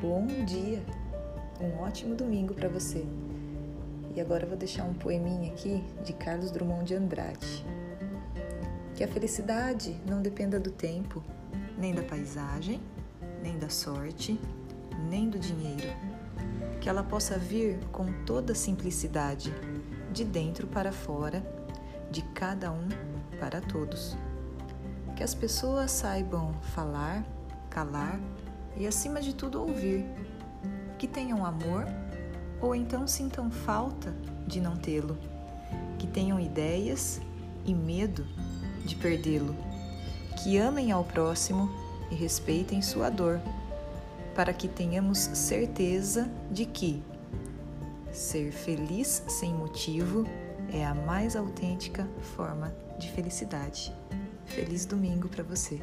bom dia, um ótimo domingo para você. E agora eu vou deixar um poeminha aqui de Carlos Drummond de Andrade. Que a felicidade não dependa do tempo, nem da paisagem, nem da sorte, nem do dinheiro. Que ela possa vir com toda simplicidade, de dentro para fora, de cada um para todos. Que as pessoas saibam falar, calar e, acima de tudo, ouvir. Que tenham amor ou então sintam falta de não tê-lo. Que tenham ideias e medo de perdê-lo. Que amem ao próximo e respeitem sua dor, para que tenhamos certeza de que ser feliz sem motivo é a mais autêntica forma de felicidade. Feliz domingo para você!